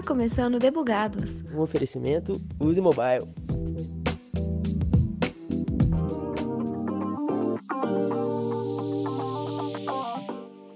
Está começando Debugados. Um oferecimento Use Mobile.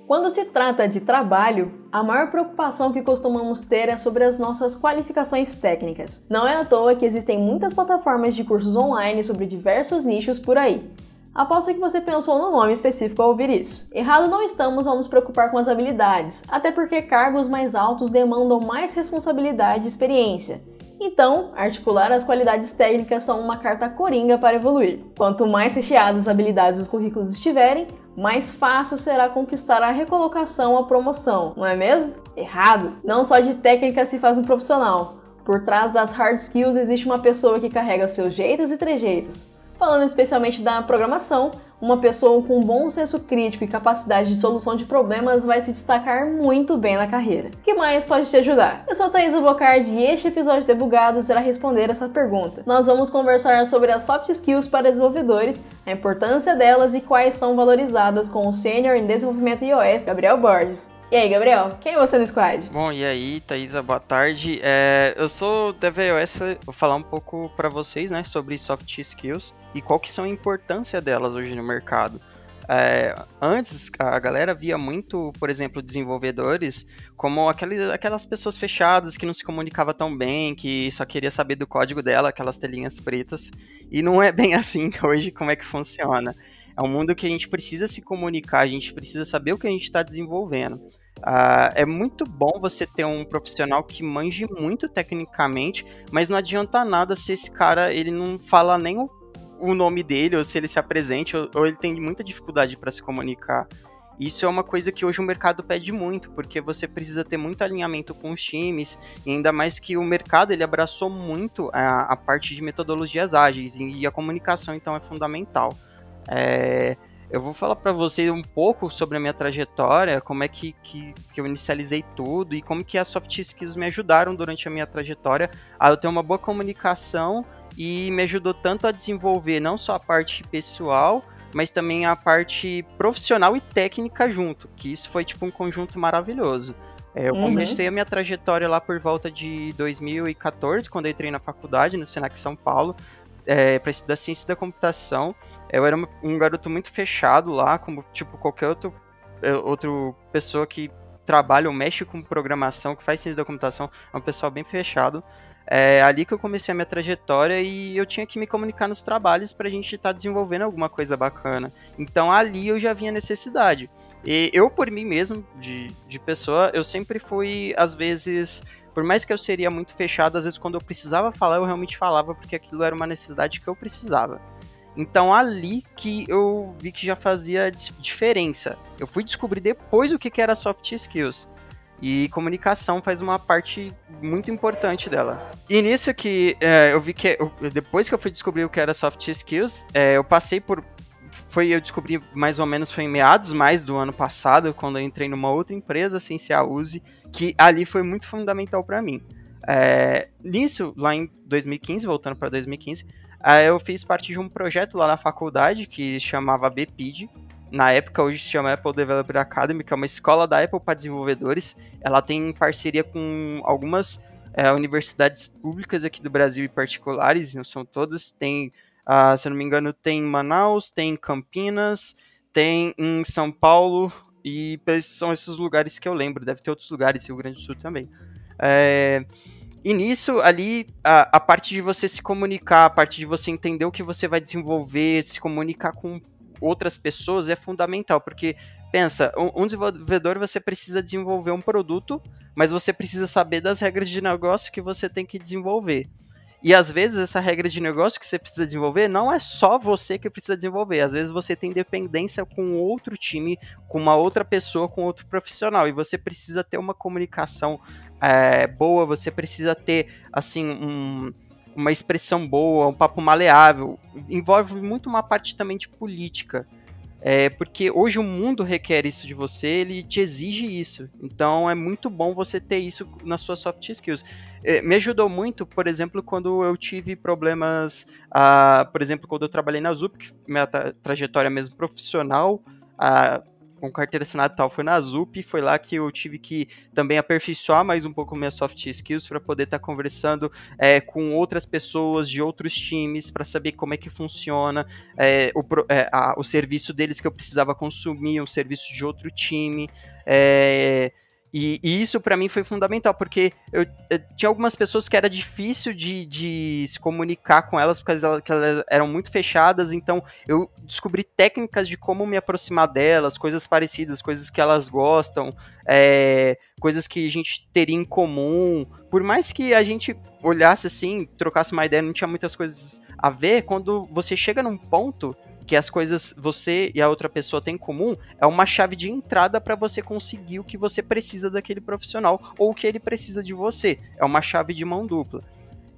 Quando se trata de trabalho, a maior preocupação que costumamos ter é sobre as nossas qualificações técnicas. Não é à toa que existem muitas plataformas de cursos online sobre diversos nichos por aí. Aposto que você pensou no nome específico ao ouvir isso. Errado não estamos ao nos preocupar com as habilidades, até porque cargos mais altos demandam mais responsabilidade e experiência. Então, articular as qualidades técnicas são uma carta coringa para evoluir. Quanto mais recheadas as habilidades dos currículos estiverem, mais fácil será conquistar a recolocação ou promoção, não é mesmo? Errado! Não só de técnica se faz um profissional. Por trás das hard skills existe uma pessoa que carrega seus jeitos e trejeitos, Falando especialmente da programação, uma pessoa com bom senso crítico e capacidade de solução de problemas vai se destacar muito bem na carreira. O que mais pode te ajudar? Eu sou Thaisa Bocardi e este episódio de Debugados irá responder essa pergunta. Nós vamos conversar sobre as soft skills para desenvolvedores, a importância delas e quais são valorizadas com o Sênior em Desenvolvimento iOS, Gabriel Borges. E aí, Gabriel, quem é você no squad? Bom, e aí, Thaisa, boa tarde. É, eu sou DevOS, vou falar um pouco para vocês, né, sobre soft skills e qual que são a importância delas hoje no mercado. É, antes, a galera via muito, por exemplo, desenvolvedores como aqueles, aquelas pessoas fechadas que não se comunicava tão bem, que só queria saber do código dela, aquelas telinhas pretas. E não é bem assim hoje como é que funciona. É um mundo que a gente precisa se comunicar, a gente precisa saber o que a gente está desenvolvendo. Uh, é muito bom você ter um profissional que manje muito tecnicamente, mas não adianta nada se esse cara ele não fala nem o, o nome dele, ou se ele se apresente, ou, ou ele tem muita dificuldade para se comunicar. Isso é uma coisa que hoje o mercado pede muito, porque você precisa ter muito alinhamento com os times, e ainda mais que o mercado ele abraçou muito a, a parte de metodologias ágeis, e, a comunicação então é fundamental. É, eu vou falar para você um pouco sobre a minha trajetória, como é que, que, que, eu inicializei tudo e como que as soft skills me ajudaram durante a minha trajetória a eu ter uma boa comunicação e me ajudou tanto a desenvolver não só a parte pessoal, mas também a parte profissional e técnica junto, que isso foi tipo um conjunto maravilhoso. É, eu uhum. comecei a minha trajetória lá por volta de 2014, quando eu entrei na faculdade, no Senac São Paulo é, para estudar ciência da computação. Eu era um garoto muito fechado lá, como tipo qualquer outro, é, outro pessoa que trabalha ou mexe com programação, que faz ciência da computação, é um pessoal bem fechado. É ali que eu comecei a minha trajetória e eu tinha que me comunicar nos trabalhos para a gente estar tá desenvolvendo alguma coisa bacana. Então ali eu já vinha necessidade. E eu, por mim mesmo, de, de pessoa, eu sempre fui, às vezes, por mais que eu seria muito fechado, às vezes quando eu precisava falar, eu realmente falava, porque aquilo era uma necessidade que eu precisava. Então ali que eu vi que já fazia diferença. Eu fui descobrir depois o que era soft skills. E comunicação faz uma parte muito importante dela. E nisso que é, eu vi que, depois que eu fui descobrir o que era soft skills, é, eu passei por foi eu descobri mais ou menos foi em meados mais do ano passado, quando eu entrei numa outra empresa, sem ser a Uzi, que ali foi muito fundamental para mim. É, nisso, lá em 2015, voltando para 2015, é, eu fiz parte de um projeto lá na faculdade que chamava BPID. Na época, hoje se chama Apple Developer Academy, que é uma escola da Apple para desenvolvedores. Ela tem parceria com algumas é, universidades públicas aqui do Brasil e particulares, não são todas. Tem Uh, se eu não me engano, tem em Manaus, tem em Campinas, tem em São Paulo, e são esses lugares que eu lembro. Deve ter outros lugares, Rio Grande do Sul também. É, e nisso, ali, a, a parte de você se comunicar, a parte de você entender o que você vai desenvolver, se comunicar com outras pessoas é fundamental, porque pensa, um, um, desenvolvedor você precisa desenvolver um produto, mas você precisa saber das regras de negócio que você tem que desenvolver. E às vezes essa regra de negócio que você precisa desenvolver não é só você que precisa desenvolver. Às vezes você tem dependência com outro time, com uma outra pessoa, com outro profissional. E você precisa ter uma comunicação é, boa, você precisa ter, assim, um, uma expressão boa, um papo maleável. Envolve muito uma parte também de política. É, porque hoje o mundo requer isso de você, ele te exige isso. Então é muito bom você ter isso nas suas soft skills. É, me ajudou muito, por exemplo, quando eu tive problemas, ah, por exemplo, quando eu trabalhei na ZUP, minha tra trajetória mesmo profissional, ah, com carteira assinada e tal, foi na ZUP, foi lá que eu tive que também aperfeiçoar mais um pouco minhas soft skills para poder estar tá conversando é, com outras pessoas de outros times, para saber como é que funciona é, o, é, a, o serviço deles que eu precisava consumir, um serviço de outro time. É, e, e isso para mim foi fundamental, porque eu, eu, tinha algumas pessoas que era difícil de, de se comunicar com elas, porque elas, elas, eram muito fechadas, então eu descobri técnicas de como me aproximar delas, coisas parecidas, coisas que elas gostam, é, coisas que a gente teria em comum. Por mais que a gente olhasse assim, trocasse uma ideia, não tinha muitas coisas a ver, quando você chega num ponto que as coisas você e a outra pessoa têm em comum é uma chave de entrada para você conseguir o que você precisa daquele profissional ou o que ele precisa de você. É uma chave de mão dupla.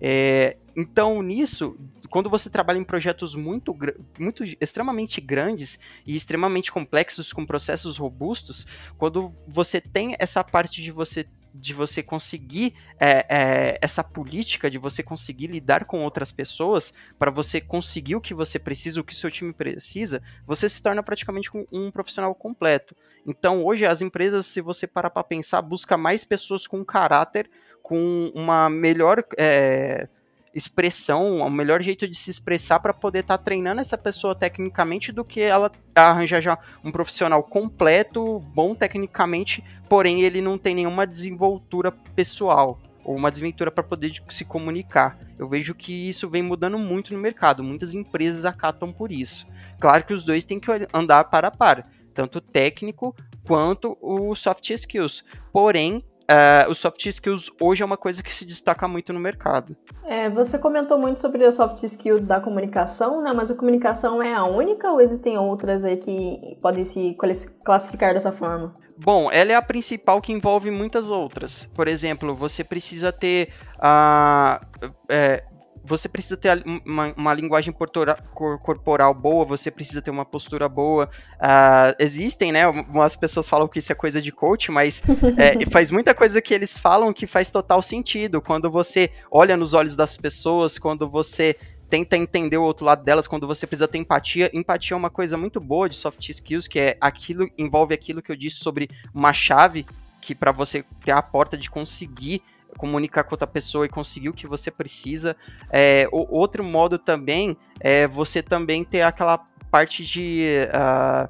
É, então, nisso, quando você trabalha em projetos muito, muito extremamente grandes e extremamente complexos, com processos robustos, quando você tem essa parte de você de você conseguir é, é, essa política, de você conseguir lidar com outras pessoas, para você conseguir o que você precisa, o que o seu time precisa, você se torna praticamente um, um profissional completo. Então, hoje, as empresas, se você parar para pensar, busca mais pessoas com caráter, com uma melhor. É, expressão, o melhor jeito de se expressar para poder estar tá treinando essa pessoa tecnicamente do que ela arranjar já um profissional completo, bom tecnicamente, porém ele não tem nenhuma desenvoltura pessoal ou uma desventura para poder se comunicar. Eu vejo que isso vem mudando muito no mercado, muitas empresas acatam por isso. Claro que os dois têm que andar para a par, tanto técnico quanto o soft skills. Porém, Uh, os soft skills hoje é uma coisa que se destaca muito no mercado. É, você comentou muito sobre a soft skill da comunicação, né? Mas a comunicação é a única ou existem outras aí que podem se classificar dessa forma? Bom, ela é a principal que envolve muitas outras. Por exemplo, você precisa ter a. Uh, é, você precisa ter uma, uma linguagem corporal boa, você precisa ter uma postura boa. Uh, existem, né? Umas pessoas falam que isso é coisa de coach, mas é, faz muita coisa que eles falam que faz total sentido. Quando você olha nos olhos das pessoas, quando você tenta entender o outro lado delas, quando você precisa ter empatia. Empatia é uma coisa muito boa de soft skills, que é aquilo, envolve aquilo que eu disse sobre uma chave que para você ter a porta de conseguir comunicar com outra pessoa e conseguir o que você precisa. É, o, outro modo também é você também ter aquela parte de uh,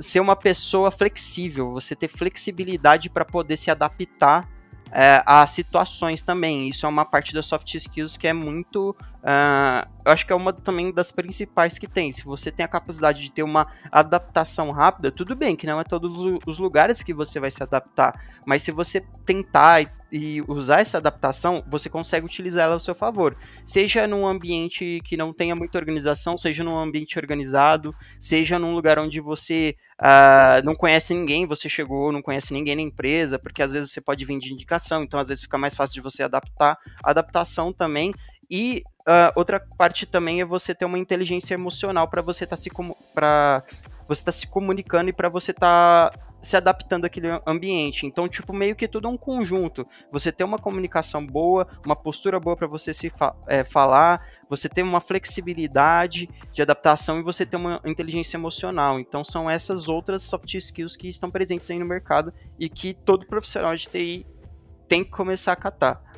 ser uma pessoa flexível, você ter flexibilidade para poder se adaptar é, a situações também. Isso é uma parte das soft skills que é muito. Uh, eu acho que é uma também das principais que tem. Se você tem a capacidade de ter uma adaptação rápida, tudo bem, que não é todos os lugares que você vai se adaptar. Mas se você tentar e, usar essa adaptação, você consegue utilizar ela ao seu favor. Seja num ambiente que não tenha muita organização, seja num ambiente organizado, seja num lugar onde você Uh, não conhece ninguém, você chegou, não conhece ninguém na empresa, porque às vezes você pode vir de indicação, então às vezes fica mais fácil de você adaptar. Adaptação também. E uh, outra parte também é você ter uma inteligência emocional para você estar tá se para você tá se comunicando e para você estar tá se adaptando àquele ambiente. Então, tipo, meio que tudo é um conjunto. Você ter uma comunicação boa, uma postura boa para você se fa é, falar, você ter uma flexibilidade de adaptação e você ter uma inteligência emocional. Então, são essas outras soft skills que estão presentes aí no mercado e que todo profissional de TI tem que começar a catar.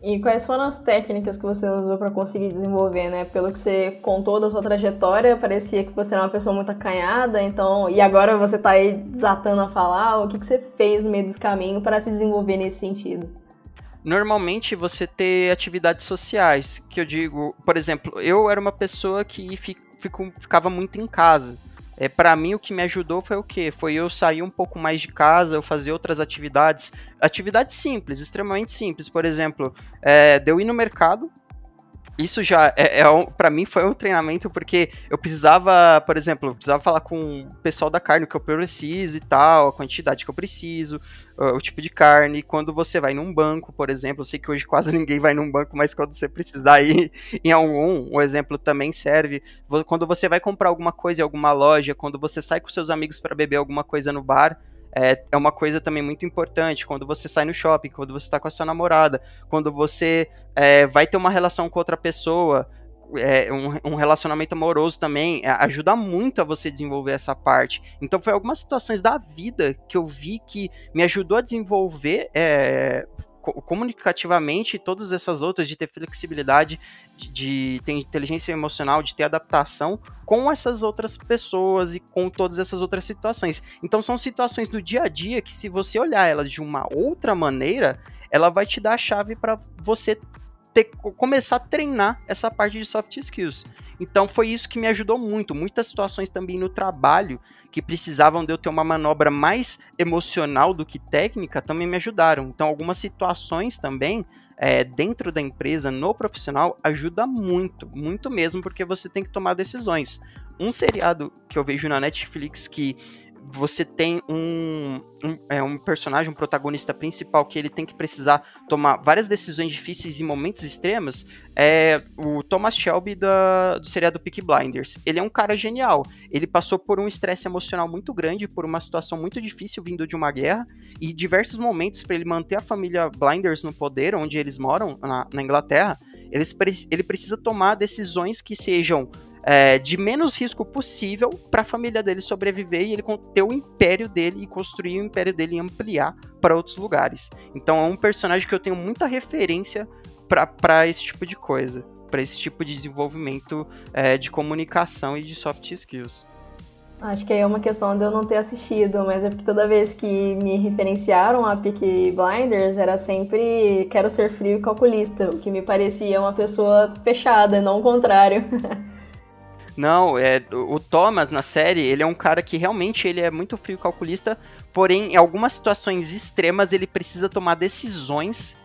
E quais foram as técnicas que você usou para conseguir desenvolver, né? Pelo que você contou da sua trajetória, parecia que você era uma pessoa muito acanhada, então, e agora você está aí desatando a falar, o que, que você fez no meio desse caminho para se desenvolver nesse sentido? Normalmente você ter atividades sociais, que eu digo, por exemplo, eu era uma pessoa que fico, ficava muito em casa. É, para mim, o que me ajudou foi o quê? Foi eu sair um pouco mais de casa, eu fazer outras atividades. Atividades simples, extremamente simples. Por exemplo, é, de eu ir no mercado, isso já é, é um, para mim foi um treinamento porque eu precisava, por exemplo, eu precisava falar com o pessoal da carne o que eu preciso e tal, a quantidade que eu preciso, o tipo de carne. Quando você vai num banco, por exemplo, eu sei que hoje quase ninguém vai num banco, mas quando você precisar ir em algum, o exemplo também serve. Quando você vai comprar alguma coisa em alguma loja, quando você sai com seus amigos para beber alguma coisa no bar, é, é uma coisa também muito importante. Quando você sai no shopping, quando você está com a sua namorada, quando você é, vai ter uma relação com outra pessoa, é, um, um, relacionamento amoroso também é, ajuda muito a você desenvolver essa parte. Então foi algumas situações da vida que eu vi que me ajudou a desenvolver é, comunicativamente todas essas outras de ter flexibilidade, de, de, ter inteligência emocional, de ter adaptação com essas outras pessoas e com todas essas outras situações. Então são situações do dia a dia que se você olhar elas de uma outra maneira, ela vai te dar a chave para você ter, começar a treinar essa parte de soft skills. Então foi isso que me ajudou muito. Muitas situações também no trabalho que precisavam de eu ter uma manobra mais emocional do que técnica também me ajudaram. Então algumas situações também é, dentro da empresa, no profissional, ajuda muito, muito mesmo, porque você tem que tomar decisões. Um seriado que eu vejo na Netflix que você tem um, um, é, um personagem, um protagonista principal que ele tem que precisar tomar várias decisões difíceis em momentos extremos, é o Thomas Shelby da, do seriado Peak Blinders. Ele é um cara genial. Ele passou por um estresse emocional muito grande, por uma situação muito difícil vindo de uma guerra, e diversos momentos para ele manter a família Blinders no poder, onde eles moram, na, na Inglaterra, eles, ele precisa tomar decisões que sejam é, de menos risco possível para a família dele sobreviver e ele ter o império dele e construir o império dele e ampliar para outros lugares. Então é um personagem que eu tenho muita referência para esse tipo de coisa, para esse tipo de desenvolvimento é, de comunicação e de soft skills. Acho que aí é uma questão de eu não ter assistido, mas é porque toda vez que me referenciaram a Peaky Blinders era sempre quero ser frio e calculista, o que me parecia uma pessoa fechada, não o contrário. Não, é o Thomas na série, ele é um cara que realmente ele é muito frio calculista, porém em algumas situações extremas ele precisa tomar decisões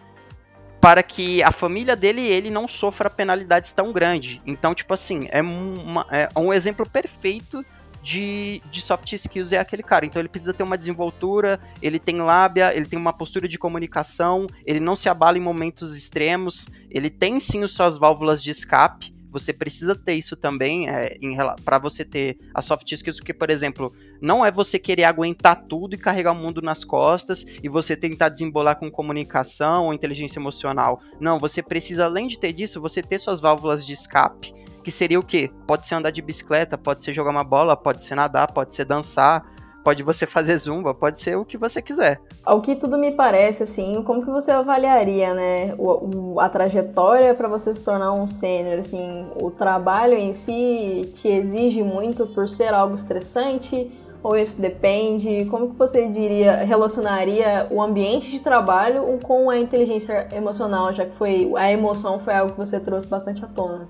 para que a família dele ele não sofra penalidades tão grandes. Então, tipo assim, é, uma, é um exemplo perfeito de, de soft skills é aquele cara. Então ele precisa ter uma desenvoltura, ele tem lábia, ele tem uma postura de comunicação, ele não se abala em momentos extremos, ele tem sim as suas válvulas de escape, você precisa ter isso também é, para você ter a soft skills, porque, por exemplo, não é você querer aguentar tudo e carregar o mundo nas costas e você tentar desembolar com comunicação ou inteligência emocional. Não, você precisa, além de ter disso, você ter suas válvulas de escape. Que seria o quê? Pode ser andar de bicicleta, pode ser jogar uma bola, pode ser nadar, pode ser dançar, pode você fazer zumba, pode ser o que você quiser. Ao que tudo me parece, assim, como que você avaliaria, né, o, o, a trajetória para você se tornar um sênior, assim, o trabalho em si te exige muito por ser algo estressante? Ou isso depende? Como que você diria, relacionaria o ambiente de trabalho com a inteligência emocional, já que foi a emoção foi algo que você trouxe bastante à tona?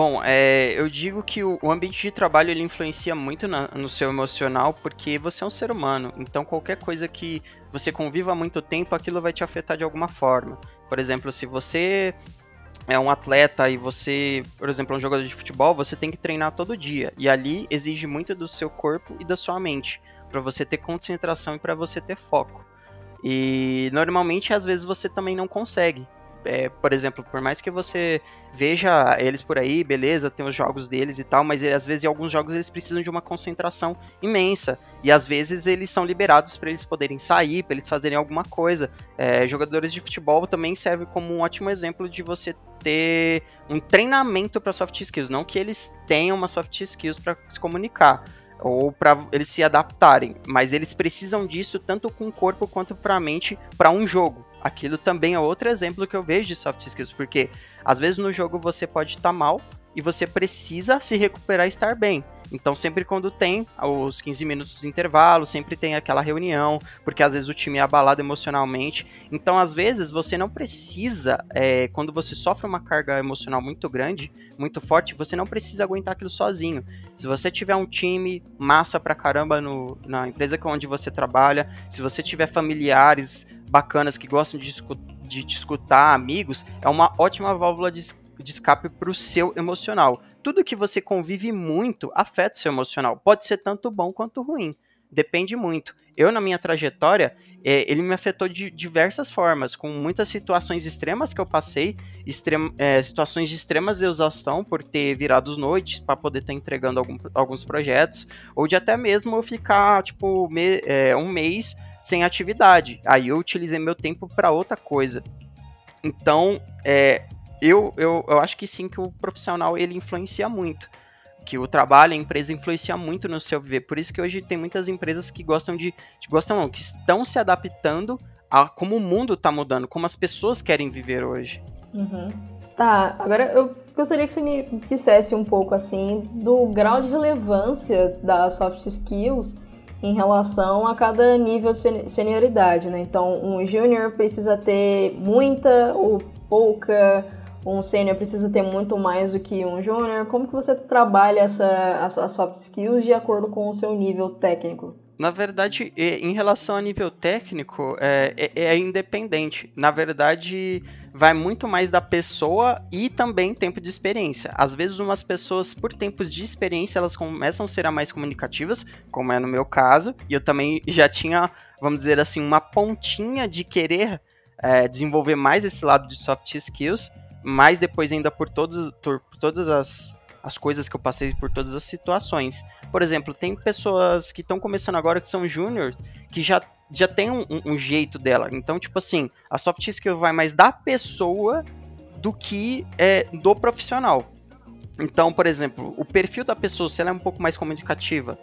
Bom, é, eu digo que o, ambiente de trabalho ele influencia muito na, no seu emocional, porque você é um ser humano. Então, qualquer coisa que você conviva há muito tempo, aquilo vai te afetar de alguma forma. Por exemplo, se você é um atleta e você, por exemplo, é um jogador de futebol, você tem que treinar todo dia. E ali exige muito do seu corpo e da sua mente, para você ter concentração e para você ter foco. E normalmente, às vezes, você também não consegue é, por exemplo, por mais que você veja eles por aí, beleza, tem os jogos deles e tal, mas às vezes em alguns jogos eles precisam de uma concentração imensa. E às vezes eles são liberados para eles poderem sair, para eles fazerem alguma coisa. É, jogadores de futebol também serve como um ótimo exemplo de você ter um treinamento para soft skills, não que eles tenham uma soft skills para se comunicar ou para eles se adaptarem, mas eles precisam disso tanto com o corpo quanto para a mente para um jogo aquilo também é outro exemplo que eu vejo de soft skills, porque às vezes no jogo você pode estar tá mal e você precisa se recuperar e estar bem. Então, sempre quando tem os 15 minutos de intervalo, sempre tem aquela reunião, porque às vezes o time é abalado emocionalmente. Então, às vezes, você não precisa, é, quando você sofre uma carga emocional muito grande, muito forte, você não precisa aguentar aquilo sozinho. Se você tiver um time massa pra caramba no, na empresa onde você trabalha, se você tiver familiares bacanas que gostam de, de te escutar, amigos, é uma ótima válvula de, de escape para o seu emocional. Tudo que você convive muito afeta o seu emocional. Pode ser tanto bom quanto ruim. Depende muito. Eu, na minha trajetória, é, ele me afetou de diversas formas, com muitas situações extremas que eu passei, extrema, é, situações de extremas exaustão por ter virado as noites para poder estar tá entregando algum, alguns projetos, ou de até mesmo eu ficar, tipo, me, é, um mês sem atividade. Aí eu utilizei meu tempo para outra coisa. Então, é, eu, eu, eu acho que sim que o profissional ele influencia muito que o trabalho, a empresa influencia muito no seu viver. Por isso que hoje tem muitas empresas que gostam de, de gostam não, que estão se adaptando a como o mundo está mudando, como as pessoas querem viver hoje. Uhum. Tá, agora eu gostaria que você me dissesse um pouco assim do grau de relevância das soft skills em relação a cada nível de senioridade, né? Então, um júnior precisa ter muita ou pouca um sênior precisa ter muito mais do que um júnior? Como que você trabalha essa, as, soft skills de acordo com o seu nível técnico? Na verdade, em relação a nível técnico, é, é, é, independente. Na verdade, vai muito mais da pessoa e também tempo de experiência. Às vezes, umas pessoas, por tempos de experiência, elas começam a ser mais comunicativas, como é no meu caso, e eu também já tinha, vamos dizer assim, uma pontinha de querer é, desenvolver mais esse lado de soft skills mais depois ainda por, todos, por, por todas as, as coisas que eu passei, por todas as situações. Por exemplo, tem pessoas que estão começando agora que são júnior, que já, já tem um, um, jeito dela. Então, tipo assim, a soft skill vai mais da pessoa do que é, do profissional. Então, por exemplo, o perfil da pessoa, se ela é um pouco mais comunicativa,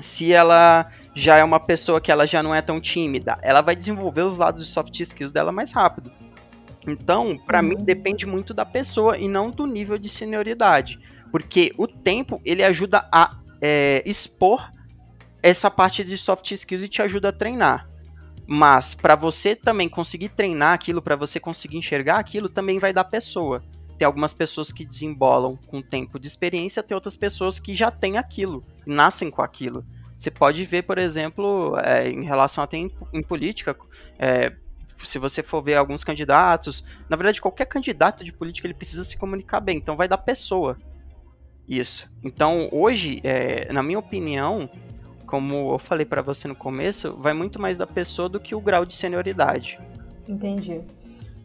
se ela já é uma pessoa que ela já não é tão tímida, ela vai desenvolver os lados de soft skills dela mais rápido. Então, para uhum. mim, depende muito da pessoa e não do nível de senioridade. Porque o tempo, ele ajuda a é, expor essa parte de soft skills e te ajuda a treinar. Mas para você também conseguir treinar aquilo, para você conseguir enxergar aquilo, também vai da pessoa. Tem algumas pessoas que desembolam com tempo de experiência, tem outras pessoas que já têm aquilo, nascem com aquilo. Você pode ver, por exemplo, é, em relação até em, em política, é, se você for ver alguns candidatos, na verdade, qualquer candidato de política ele precisa se comunicar bem, então vai da pessoa. Isso. Então, hoje, é, na minha opinião, como eu falei para você no começo, vai muito mais da pessoa do que o grau de senioridade. Entendi.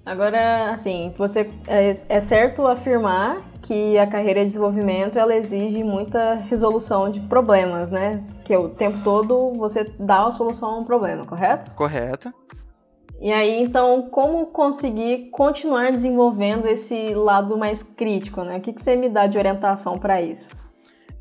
Agora, assim, você é, é, certo afirmar que a carreira de desenvolvimento ela exige muita resolução de problemas, né? Que o tempo todo você dá a solução a um problema, correto? Correto. E aí, então, como conseguir continuar desenvolvendo esse lado mais crítico, né? O que, que você me dá de orientação para isso?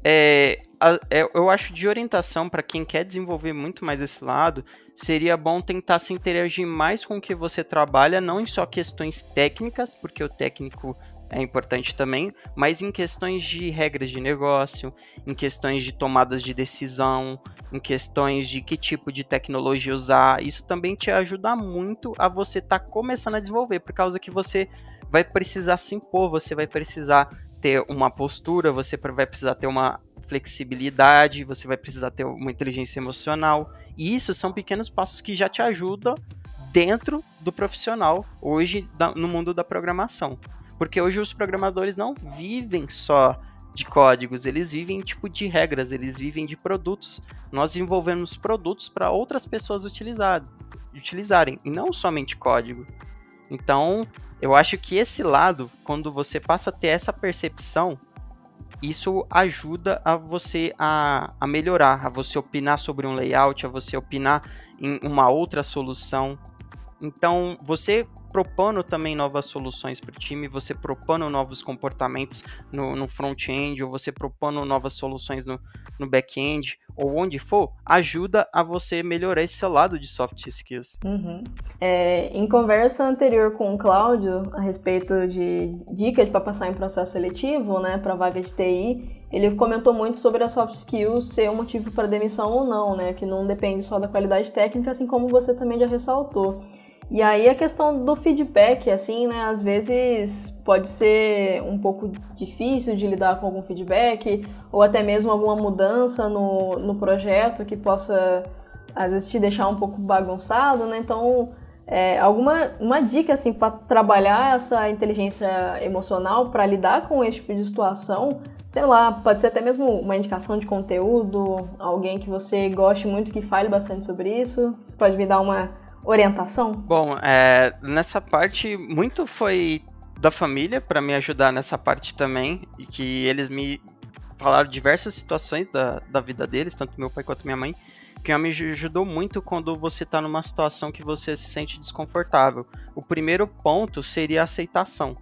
É, é, eu acho de orientação para quem quer desenvolver muito mais esse lado, seria bom tentar se interagir mais com o que você trabalha, não em só questões técnicas, porque o técnico é importante também, mas em questões de regras de negócio, em questões de tomadas de decisão, em questões de que tipo de tecnologia usar, isso também te ajuda muito a você estar tá começando a desenvolver, por causa que você vai precisar se impor, você vai precisar ter uma postura, você vai precisar ter uma flexibilidade, você vai precisar ter uma inteligência emocional. E isso são pequenos passos que já te ajudam dentro do profissional hoje no mundo da programação. Porque hoje os programadores não vivem só de códigos, eles vivem tipo de regras, eles vivem de produtos. Nós desenvolvemos produtos para outras pessoas utilizar, utilizarem, e não somente código. Então, eu acho que esse lado, quando você passa a ter essa percepção, isso ajuda a você a, a melhorar, a você opinar sobre um layout, a você opinar em uma outra solução. Então, você propondo também novas soluções para o time, você propondo novos comportamentos no, no front-end, ou você propondo novas soluções no, no back-end, ou onde for, ajuda a você melhorar esse lado de soft skills. Uhum. É, em conversa anterior com o Cláudio, a respeito de dicas para passar em processo seletivo, né, para vaga de TI, ele comentou muito sobre a soft skills ser um motivo para demissão ou não, né, que não depende só da qualidade técnica, assim como você também já ressaltou. E aí a questão do feedback, assim, né, às vezes pode ser um pouco difícil de lidar com algum feedback, ou até mesmo alguma mudança no, no projeto que possa, às vezes, te deixar um pouco bagunçado, né? Então, é, alguma uma dica, assim, para trabalhar essa inteligência emocional, para lidar com esse tipo de situação, sei lá, pode ser até mesmo uma indicação de conteúdo, alguém que você goste muito, que fale bastante sobre isso, você pode me dar uma orientação? Bom, é, nessa parte, muito foi da família para me ajudar nessa parte também, e que eles me falaram diversas situações da, da vida deles, tanto meu pai quanto minha mãe, que me ajudou muito quando você está numa situação que você se sente desconfortável. O primeiro ponto seria a aceitação.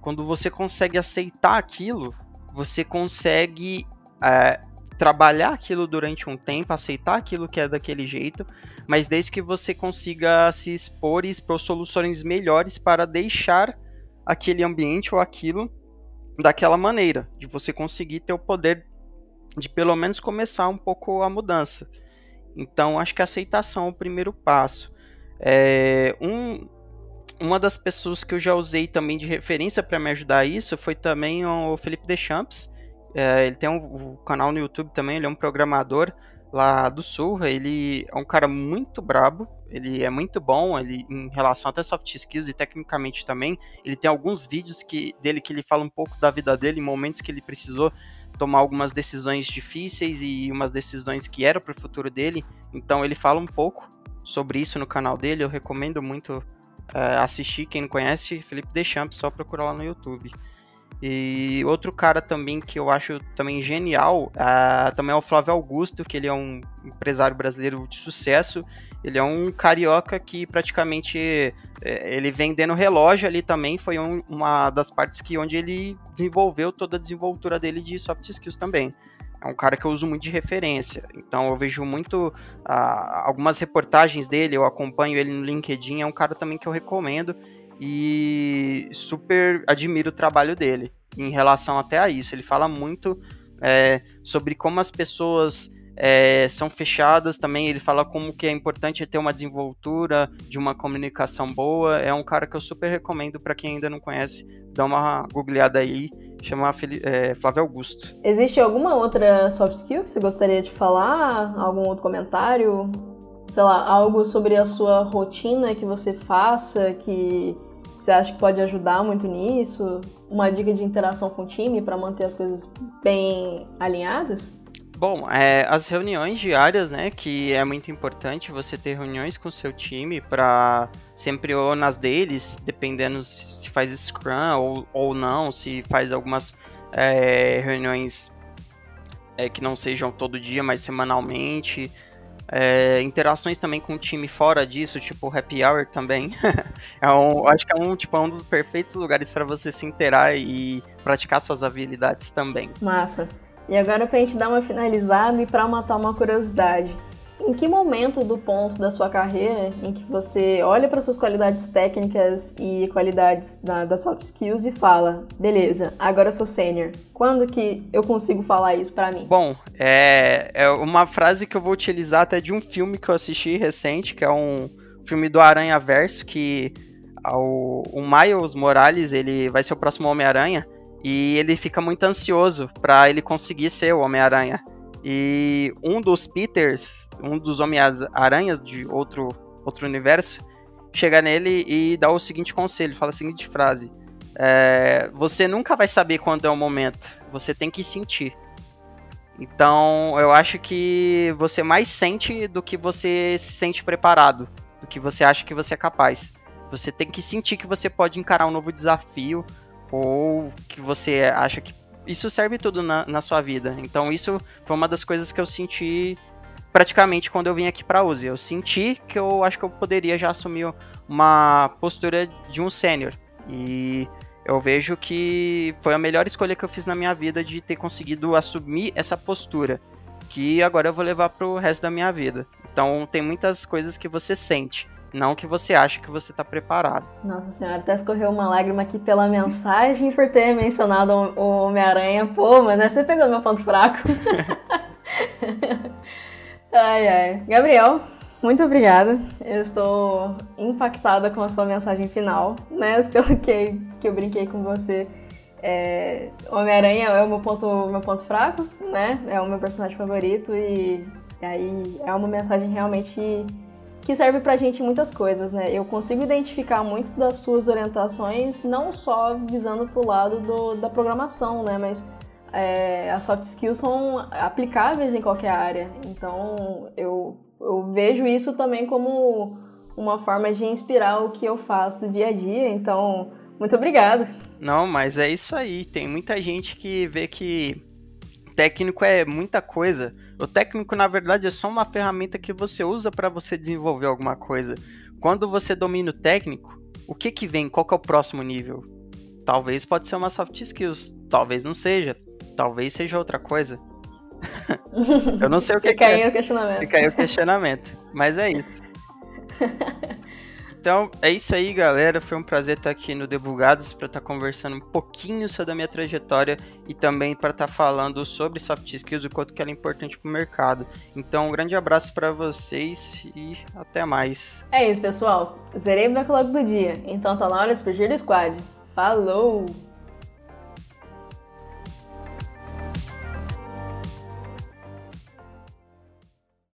quando você consegue aceitar aquilo, você consegue é, trabalhar aquilo durante um tempo, aceitar aquilo que é daquele jeito, mas desde que você consiga se expor e expor soluções melhores para deixar aquele ambiente ou aquilo daquela maneira, de você conseguir ter o poder de pelo menos começar um pouco a mudança. Então, acho que a aceitação é o primeiro passo. É, um, uma das pessoas que eu já usei também de referência para me ajudar a isso foi também o Felipe Deschamps. É, ele tem um, um, canal no YouTube também, ele é um programador lá do Sul. Ele é um cara muito brabo, ele é muito bom ele, em relação até soft skills e tecnicamente também. Ele tem alguns vídeos que, dele que ele fala um pouco da vida dele, em momentos que ele precisou tomar algumas decisões difíceis e umas decisões que eram para o futuro dele. Então ele fala um pouco sobre isso no canal dele. Eu recomendo muito uh, assistir. Quem não conhece, Felipe Deschamps, só procurar lá no YouTube. E outro cara também que eu acho também genial, uh, também é o Flávio Augusto, que ele é um empresário brasileiro de sucesso. Ele é um carioca que praticamente é, ele vendendo relógio ali também foi um, uma das partes que onde ele desenvolveu toda a desenvoltura dele de soft skills também. É um cara que eu uso muito de referência. Então eu vejo muito uh, algumas reportagens dele, eu acompanho ele no LinkedIn, é um cara também que eu recomendo e super admiro o trabalho dele em relação até a isso. Ele fala muito é, sobre como as pessoas é, são fechadas também. Ele fala como que é importante ter uma desenvoltura de uma comunicação boa. É um cara que eu super recomendo para quem ainda não conhece, dá uma googleada aí, chama é, Flávio Augusto. Existe alguma outra soft skill que você gostaria de falar? Algum outro comentário? Sei lá, algo sobre a sua rotina que você faça que você acha que pode ajudar muito nisso? Uma dica de interação com o time para manter as coisas bem alinhadas? Bom, é, as reuniões diárias, né, que é muito importante você ter reuniões com o seu time para sempre ou nas deles, dependendo se faz Scrum ou, ou não, se faz algumas é, reuniões é, que não sejam todo dia, mas semanalmente. É, interações também com o time fora disso, tipo Happy Hour também. é um, acho que é um, tipo, é um dos perfeitos lugares para você se interar e praticar suas habilidades também. Massa. E agora para a gente dar uma finalizada e para matar uma curiosidade. Em que momento do ponto da sua carreira em que você olha para suas qualidades técnicas e qualidades da, da soft skills e fala, beleza, agora eu sou sênior. Quando que eu consigo falar isso para mim? Bom, é, é uma frase que eu vou utilizar até de um filme que eu assisti recente, que é um filme do Aranha Verso, que o, o Miles Morales ele vai ser o próximo Homem-Aranha. E ele fica muito ansioso para ele conseguir ser o Homem-Aranha. E um dos Peters, um dos Homem-Aranhas de outro, outro universo, chega nele e dá o seguinte conselho, fala a seguinte frase. É, você nunca vai saber quando é o momento, você tem que sentir. Então, eu acho que você mais sente do que você se sente preparado, do que você acha que você é capaz. Você tem que sentir que você pode encarar um novo desafio, ou que você acha que isso serve tudo na, na sua vida. Então isso foi uma das coisas que eu senti praticamente quando eu vim aqui para Uzi. Eu senti que eu acho que eu poderia já assumir uma postura de um sênior. E eu vejo que foi a melhor escolha que eu fiz na minha vida de ter conseguido assumir essa postura, que agora eu vou levar pro resto da minha vida. Então tem muitas coisas que você sente. Não que você ache que você está preparado. Nossa senhora, até escorreu uma lágrima aqui pela mensagem por ter mencionado o Homem-Aranha. Pô, mas né, você pegou meu ponto fraco. ai, ai. Gabriel, muito obrigada. Eu estou impactada com a sua mensagem final, né? Pelo que, que eu brinquei com você. É, Homem-Aranha é o meu ponto, meu ponto fraco, né? É o meu personagem favorito e, aí é uma mensagem realmente que serve pra gente muitas coisas, né? Eu consigo identificar muito das suas orientações, não só visando pro lado do, da programação, né? Mas é, as soft skills são aplicáveis em qualquer área. Então eu, eu vejo isso também como uma forma de inspirar o que eu faço do dia a dia. Então, muito obrigada. Não, mas é isso aí. Tem muita gente que vê que técnico é muita coisa. O técnico, na verdade, é só uma ferramenta que você usa para você desenvolver alguma coisa. Quando você domina o técnico, o que que vem? Qual que é o próximo nível? talvez pode ser uma soft skills, talvez não seja, talvez seja outra coisa. eu não sei o que, Fica que aí é. o questionamento. Fica aí o questionamento. Mas é isso. Então, é isso aí, galera. Foi um prazer estar aqui no Debugados para estar conversando um pouquinho sobre a minha trajetória e também para estar falando sobre soft skills e o quanto que ela é importante para o mercado. Então, um grande abraço para vocês e até mais. É isso, pessoal. Zerei o backlog do dia, então tá na hora de fugir do squad. Falou!